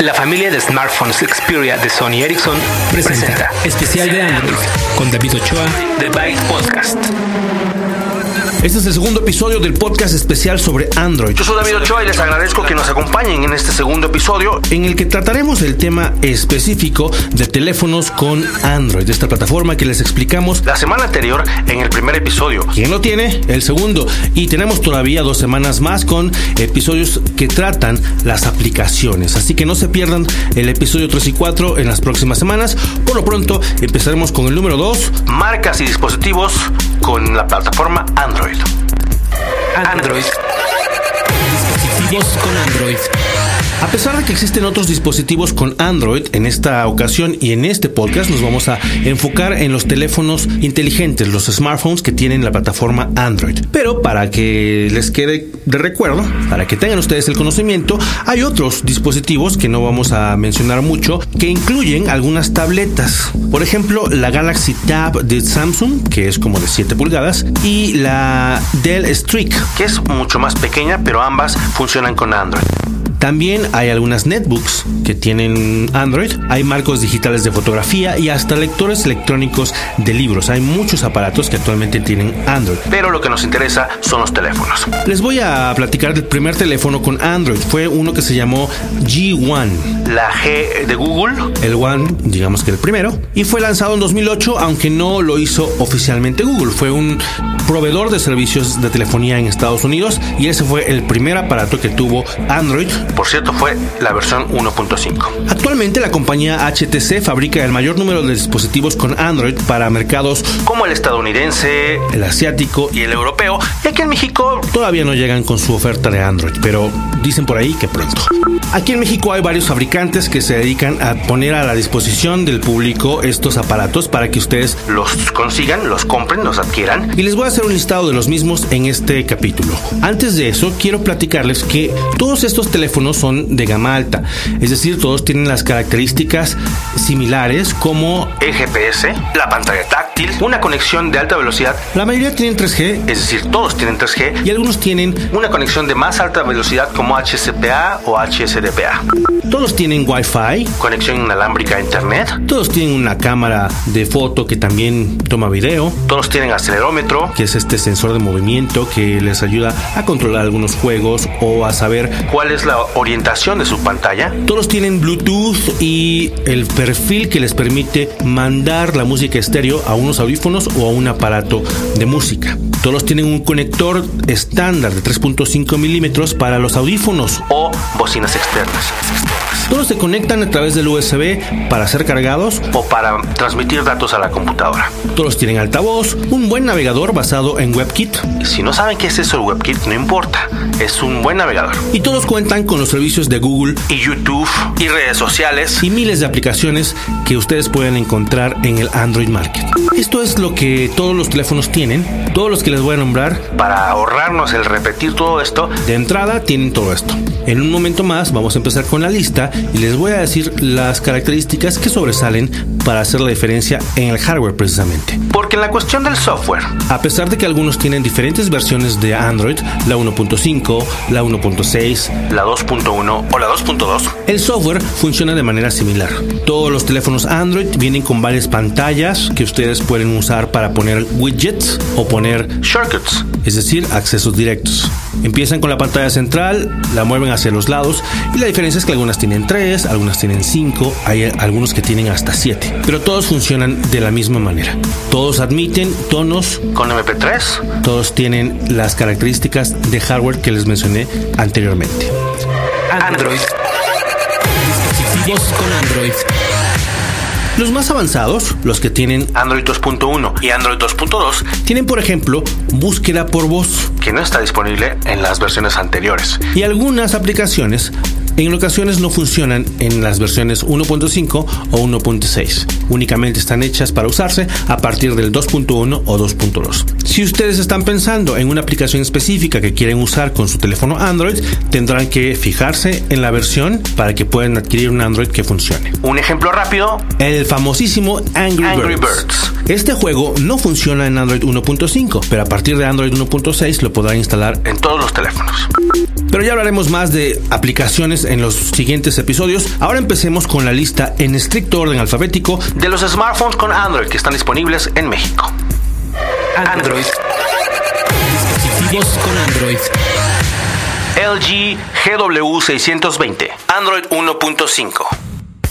La familia de smartphones Xperia de Sony Ericsson presenta, especial de Android con David Ochoa de Byte Podcast. Este es el segundo episodio del podcast especial sobre Android. Yo soy David Ochoa y les agradezco que nos acompañen en este segundo episodio en el que trataremos el tema específico de teléfonos con Android, de esta plataforma que les explicamos la semana anterior en el primer episodio. ¿Quién lo tiene? El segundo. Y tenemos todavía dos semanas más con episodios que tratan las aplicaciones. Así que no se pierdan el episodio 3 y 4 en las próximas semanas. Por lo pronto empezaremos con el número 2. Marcas y dispositivos con la plataforma Android. Android. Dispositivos con Android. A pesar de que existen otros dispositivos con Android, en esta ocasión y en este podcast nos vamos a enfocar en los teléfonos inteligentes, los smartphones que tienen la plataforma Android. Pero para que les quede de recuerdo, para que tengan ustedes el conocimiento, hay otros dispositivos que no vamos a mencionar mucho, que incluyen algunas tabletas. Por ejemplo, la Galaxy Tab de Samsung, que es como de 7 pulgadas, y la Dell Streak, que es mucho más pequeña, pero ambas funcionan con Android. También hay algunas netbooks que tienen Android, hay marcos digitales de fotografía y hasta lectores electrónicos de libros. Hay muchos aparatos que actualmente tienen Android. Pero lo que nos interesa son los teléfonos. Les voy a platicar del primer teléfono con Android. Fue uno que se llamó G1. La G de Google. El One, digamos que el primero. Y fue lanzado en 2008, aunque no lo hizo oficialmente Google. Fue un proveedor de servicios de telefonía en Estados Unidos y ese fue el primer aparato que tuvo Android por cierto, fue la versión 1.5. Actualmente la compañía HTC fabrica el mayor número de dispositivos con Android para mercados como el estadounidense, el asiático y el europeo, y aquí en México todavía no llegan con su oferta de Android, pero dicen por ahí que pronto. Aquí en México hay varios fabricantes que se dedican a poner a la disposición del público estos aparatos para que ustedes los consigan, los compren, los adquieran. Y les voy a hacer un listado de los mismos en este capítulo. Antes de eso, quiero platicarles que todos estos teléfonos son de gama alta, es decir, todos tienen las características similares como el GPS, la pantalla táctil, una conexión de alta velocidad. La mayoría tienen 3G, es decir, todos tienen 3G y algunos tienen una conexión de más alta velocidad como HCPA o HSDPA. Todos tienen Wi-Fi, conexión inalámbrica a internet. Todos tienen una cámara de foto que también toma video. Todos tienen acelerómetro, que es este sensor de movimiento que les ayuda a controlar algunos juegos o a saber cuál es la orientación de su pantalla. Todos tienen Bluetooth y el perfil que les permite mandar la música estéreo a unos audífonos o a un aparato de música. Todos tienen un conector estándar de 3.5 milímetros para los audífonos o bocinas externas. Todos se conectan a través del USB para ser cargados o para transmitir datos a la computadora. Todos tienen altavoz, un buen navegador basado en WebKit. Si no saben qué es eso el WebKit, no importa, es un buen navegador. Y todos cuentan con los servicios de Google y YouTube y redes sociales y miles de aplicaciones que ustedes pueden encontrar en el Android Market. Esto es lo que todos los teléfonos tienen, todos los que les voy a nombrar. Para ahorrarnos el repetir todo esto, de entrada tienen todo esto. En un momento más vamos a empezar con la lista y les voy a decir las características que sobresalen para hacer la diferencia en el hardware precisamente. Porque en la cuestión del software, a pesar de que algunos tienen diferentes versiones de Android, la 1.5, la 1.6, la 2.1 o la 2.2, el software funciona de manera similar. Todos los teléfonos Android vienen con varias pantallas que ustedes pueden usar para poner widgets o poner shortcuts, es decir, accesos directos. Empiezan con la pantalla central, la mueven hacia los lados y la diferencia es que algunas tienen 3, algunas tienen 5, hay algunos que tienen hasta 7, pero todos funcionan de la misma manera. Todos admiten tonos con MP3, todos tienen las características de hardware que les mencioné anteriormente. Android. Dispositivos con Android. Los más avanzados, los que tienen Android 2.1 y Android 2.2, tienen por ejemplo búsqueda por voz, que no está disponible en las versiones anteriores. Y algunas aplicaciones en ocasiones no funcionan en las versiones 1.5 o 1.6. Únicamente están hechas para usarse a partir del 2.1 o 2.2. Si ustedes están pensando en una aplicación específica que quieren usar con su teléfono Android, tendrán que fijarse en la versión para que puedan adquirir un Android que funcione. Un ejemplo rápido, el famosísimo Angry, Birds. Este juego no funciona en Android 1.5, pero a partir de Android 1.6 lo podrán instalar en todos los teléfonos. Pero ya hablaremos más de aplicaciones en los siguientes episodios. Ahora empecemos con la lista en estricto orden alfabético de los smartphones con Android que están disponibles en México. Android. Dispositivos con Android. LG GW620, Android 1.5.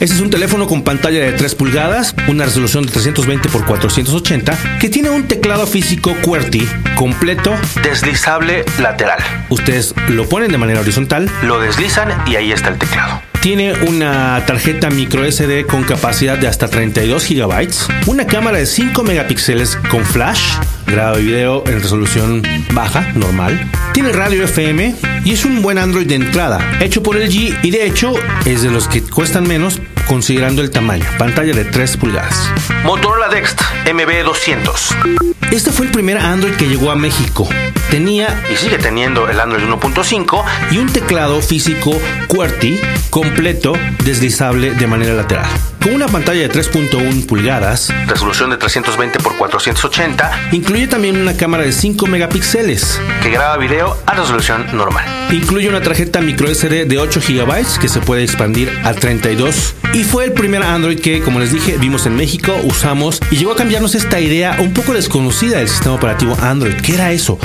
Este es un teléfono con pantalla de 3 pulgadas, una resolución de 320 x 480, que tiene un teclado físico QWERTY completo, deslizable lateral. Ustedes lo ponen de manera horizontal, lo deslizan y ahí está el teclado. Tiene una tarjeta micro SD con capacidad de hasta 32 GB, una cámara de 5 megapíxeles con flash, grado de video en resolución baja, normal. Tiene radio FM y es un buen Android de entrada, hecho por LG y de hecho es de los que cuestan menos considerando el tamaño, pantalla de 3 pulgadas. Motorola Dext MB200. Este fue el primer Android que llegó a México. Tenía y sigue teniendo el Android 1.5 y un teclado físico QWERTY completo deslizable de manera lateral. Con una pantalla de 3.1 pulgadas, resolución de 320 x 480, incluye también una cámara de 5 megapíxeles que graba video a resolución normal. Incluye una tarjeta micro SD de 8 GB que se puede expandir a 32 y fue el primer Android que, como les dije, vimos en México, usamos y llegó a cambiarnos esta idea un poco desconocida del sistema operativo Android. ¿Qué era eso?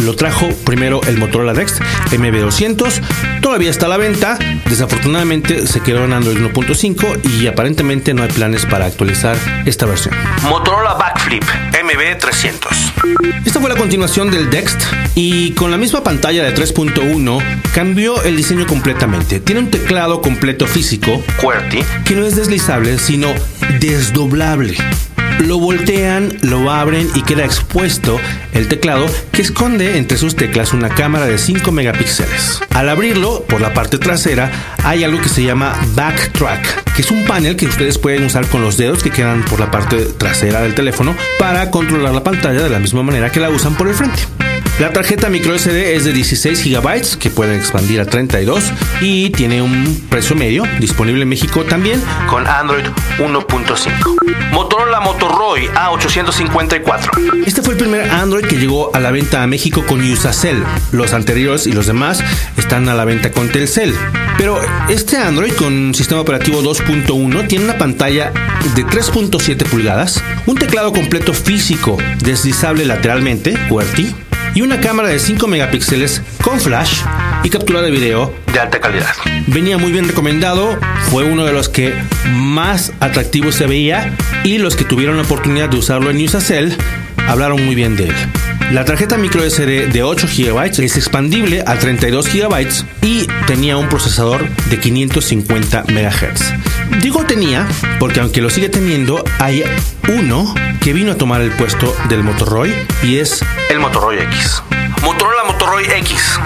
Lo trajo primero el Motorola Dex MB200, todavía está a la venta, desafortunadamente se quedó en Android 1.5 y aparentemente no hay planes para actualizar esta versión. Motorola Backflip MB300. Esta fue la continuación del Dext y con la misma pantalla de 3.1 cambió el diseño completamente. Tiene un teclado completo físico, QWERTY, que no es deslizable, sino desdoblable lo voltean, lo abren y queda expuesto el teclado que esconde entre sus teclas una cámara de 5 megapíxeles. Al abrirlo, por la parte trasera, hay algo que se llama Backtrack, que es un panel que ustedes pueden usar con los dedos que quedan por la parte trasera del teléfono para controlar la pantalla de la misma manera que la usan por el frente. La tarjeta micro SD es de 16 GB que puede expandir a 32 y tiene un precio medio disponible en México también con Android 1.5. Motorola Motoroy A854. Este fue el primer Android que llegó a la venta a México con Usacell. Los anteriores y los demás están a la venta con Telcel. Pero este Android con sistema operativo 2.1 tiene una pantalla de 3.7 pulgadas, un teclado completo físico deslizable lateralmente, QWERTY, y una cámara de 5 megapíxeles con flash y captura de video de alta calidad. Venía muy bien recomendado, fue uno de los que más atractivos se veía y los que tuvieron la oportunidad de usarlo en Usacell hablaron muy bien de él. La tarjeta micro SD de 8 GB es expandible a 32 GB y tenía un procesador de 550 MHz. Digo tenía porque aunque lo sigue teniendo, hay uno que vino a tomar el puesto del Motoroy y es el Motoroy X. Motorola Motoroy X.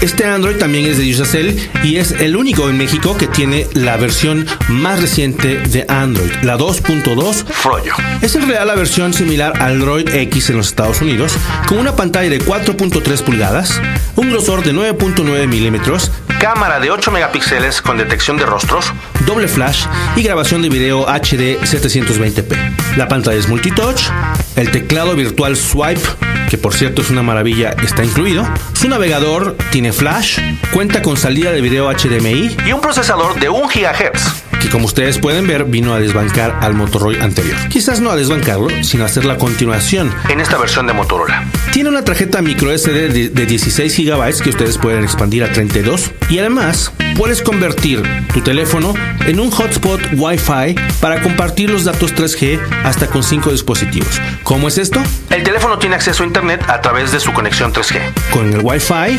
Este Android también es de Usacell y es el único en México que tiene la versión más reciente de Android, la 2.2 Froyo. Es en realidad la versión similar al Android X en los Estados Unidos, con una pantalla de 4.3 pulgadas, un grosor de 9.9 milímetros, cámara de 8 megapíxeles con detección de rostros, doble flash y grabación de video HD 720p. La pantalla es multitouch, el teclado virtual Swipe, que por cierto es una maravilla, está incluido. Su navegador tiene flash, cuenta con salida de video HDMI y un procesador de 1 GHz que como ustedes pueden ver vino a desbancar al Motorola anterior. Quizás no a desbancarlo, sino a hacer la continuación. En esta versión de Motorola. Tiene una tarjeta micro SD de, 16 GB que ustedes pueden expandir a 32 y además puedes convertir tu teléfono en un hotspot Wi-Fi para compartir los datos 3G hasta con 5 dispositivos. ¿Cómo es esto? El teléfono tiene acceso a Internet a través de su conexión 3G. Con el Wi-Fi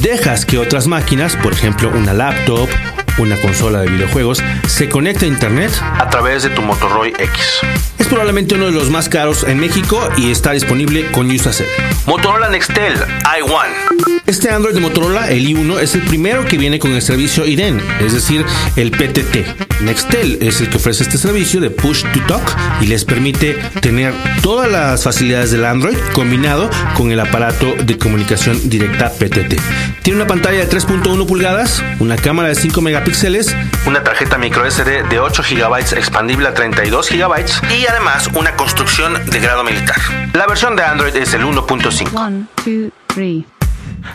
dejas que otras máquinas, por ejemplo una laptop una consola de videojuegos, se conecta a internet a través de tu Motorola X. Es probablemente uno de los más caros en México y está disponible con Usacell. Motorola Nextel i1. Este Android de Motorola, el i1, es el primero que viene con el servicio IDEN, es decir, el PTT. Nextel es el que ofrece este servicio de Push to Talk y les permite tener todas las facilidades del Android combinado con el aparato de comunicación directa PTT. Tiene una pantalla de 3.1 pulgadas, una cámara de 5 megapíxeles, una tarjeta micro SD de 8 GB expandible a 32 GB y además una construcción de grado militar. La versión de Android es el 1.5.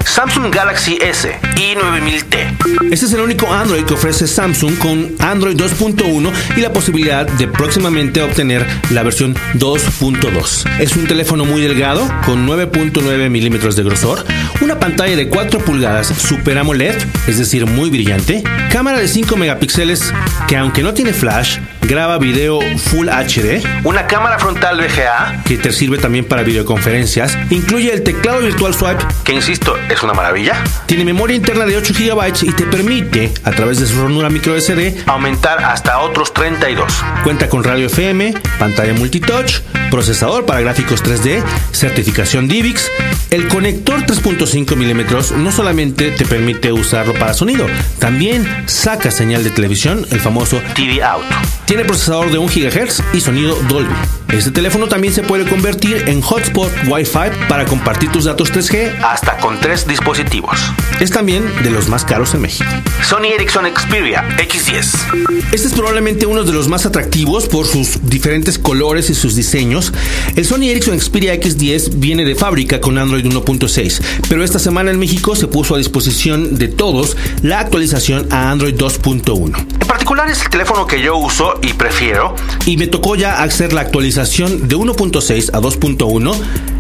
Samsung Galaxy S y 9000T. Este es el único Android que ofrece Samsung con Android 2.1 y la posibilidad de próximamente obtener la versión 2.2. Es un teléfono muy delgado con 9.9 milímetros de grosor, una pantalla de 4 pulgadas Super AMOLED, es decir, muy brillante, cámara de 5 megapíxeles que aunque no tiene flash, graba video Full HD, una cámara frontal VGA que te sirve también para videoconferencias, incluye el teclado virtual swipe, que insisto, es una maravilla, tiene memoria interna de 8 GB y te permite, a través de su ranura micro SD, aumentar hasta otros 32. Cuenta con radio FM, pantalla multitouch, procesador para gráficos 3D, certificación DivX. El conector 3.5 milímetros no solamente te permite usarlo para sonido, también saca señal de televisión, el famoso TV Out. Tiene procesador de 1 GHz y sonido Dolby. Este teléfono también se puede convertir en hotspot Wi-Fi para compartir tus datos 3G hasta con tres dispositivos. Es también de los más caros en México. Sony Ericsson Xperia X10. Este es probablemente uno de los más atractivos por sus diferentes colores y sus diseños. El Sony Ericsson Xperia X10 viene de fábrica con Android 1.6, pero esta semana en México se puso a disposición de todos la actualización a Android 2.1. En particular es el teléfono que yo uso y prefiero. Y me tocó ya hacer la actualización de 1.6 a 2.1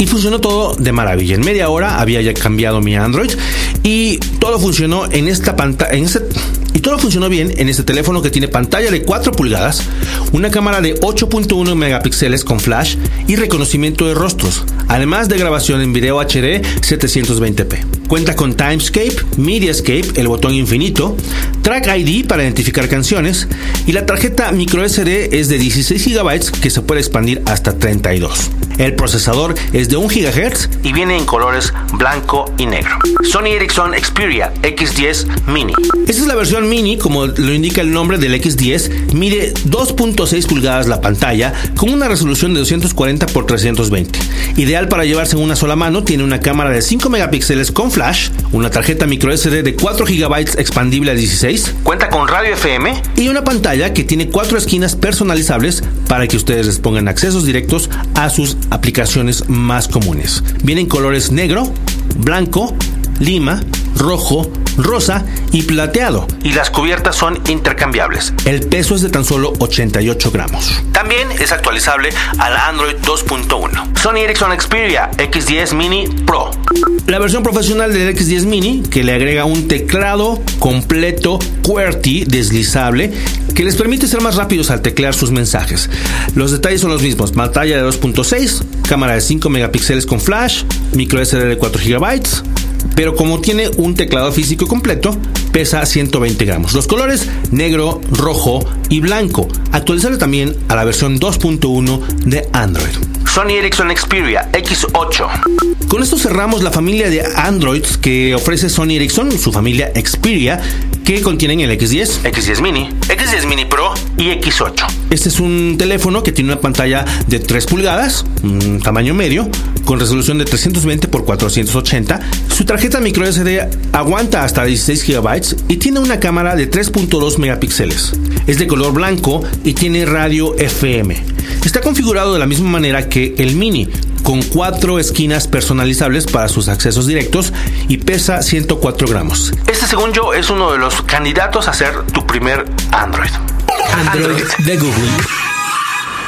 y funcionó todo de maravilla. En media hora había ya cambiado mi Android y todo funcionó en esta pantalla, este, y todo funcionó bien en este teléfono que tiene pantalla de 4 pulgadas, una cámara de 8.1 megapíxeles con flash y reconocimiento de rostros, además de grabación en video HD 720p. Cuenta con Timescape, Mediascape, el botón infinito, Track ID para identificar canciones y la tarjeta microSD es de 16 GB que se puede expandir hasta 32. El procesador es de 1 GHz y viene en colores blanco y negro. Sony Ericsson Xperia X10 Mini. Esta es la versión mini, como lo indica el nombre del X10, mide 2.6 pulgadas la pantalla con una resolución de 240 x 320. Ideal para llevarse en una sola mano, tiene una cámara de 5 megapíxeles con flash, una tarjeta micro SD de 4 GB expandible a 16, cuenta con radio FM y una pantalla que tiene cuatro esquinas personalizables para que ustedes les pongan accesos directos a sus aplicaciones más comunes. Vienen colores negro, blanco, lima, rojo, rosa y plateado. Y las cubiertas son intercambiables. El peso es de tan solo 88 gramos. También es actualizable al Android 2.1. Sony Ericsson Xperia X10 Mini Pro. La versión profesional del X10 Mini, que le agrega un teclado completo QWERTY deslizable, que les permite ser más rápidos al teclear sus mensajes. Los detalles son los mismos: pantalla de 2.6, cámara de 5 megapíxeles con flash, micro SD de 4 GB, pero como tiene un teclado físico completo, pesa 120 gramos. Los colores negro, rojo y blanco. Actualizable también a la versión 2.1 de Android. Sony Ericsson Xperia X8. Con esto cerramos la familia de Androids que ofrece Sony Ericsson, su familia Xperia, que contienen el X10, X10 Mini, X10 Mini Pro y X8. Este es un teléfono que tiene una pantalla de 3 pulgadas, un tamaño medio, con resolución de 320 x 480. Su tarjeta micro SD aguanta hasta 16 GB y tiene una cámara de 3.2 megapíxeles. Es de color blanco y tiene radio FM. Está configurado de la misma manera que el Mini, con cuatro esquinas personalizables para sus accesos directos y pesa 104 gramos. Este, según yo, es uno de los candidatos a ser tu primer Android. Android de Google.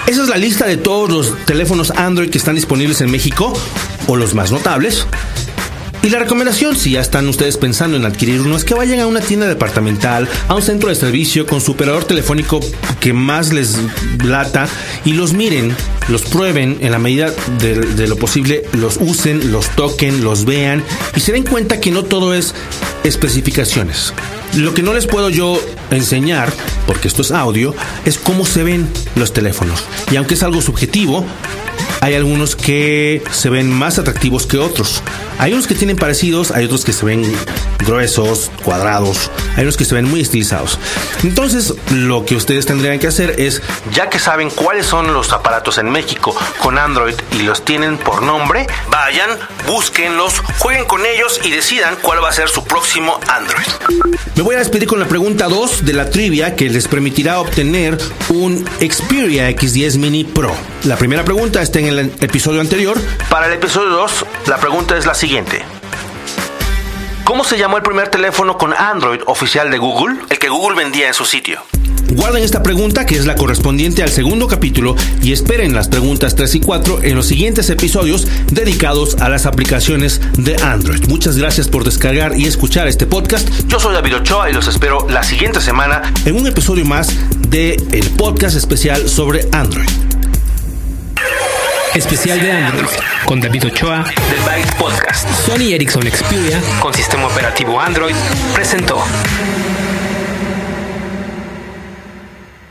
Esa es la lista de todos los teléfonos Android que están disponibles en México, o los más notables. Y la recomendación, si ya están ustedes pensando en adquirir uno, es que vayan a una tienda departamental, a un centro de servicio con su operador telefónico que más les lata y los miren, los prueben en la medida de, de, lo posible, los usen, los toquen, los vean y se den cuenta que no todo es especificaciones. Lo que no les puedo yo enseñar, porque esto es audio, es cómo se ven los teléfonos. Y aunque es algo subjetivo, hay algunos que se ven más atractivos que otros. Hay unos que tienen parecidos, hay otros que se ven gruesos, cuadrados, hay unos que se ven muy estilizados. Entonces, lo que ustedes tendrían que hacer es, ya que saben cuáles son los aparatos en México con Android y los tienen por nombre, vayan, búsquenlos, jueguen con ellos y decidan cuál va a ser su próximo Android. Me voy a despedir con la pregunta 2 de la trivia que les permitirá obtener un Xperia X10 Mini Pro. La primera pregunta está en el episodio anterior. Para el episodio 2, la pregunta es la siguiente. ¿Cómo se llamó el primer teléfono con Android oficial de Google? El que Google vendía en su sitio. Guarden esta pregunta que es la correspondiente al segundo capítulo y esperen las preguntas 3 y 4 en los siguientes episodios dedicados a las aplicaciones de Android. Muchas gracias por descargar y escuchar este podcast. Yo soy David Ochoa y los espero la siguiente semana en un episodio más de el podcast especial sobre Android. Especial de Android con David Ochoa del Byte Podcast. Sony Ericsson Xperia con sistema operativo Android presentó.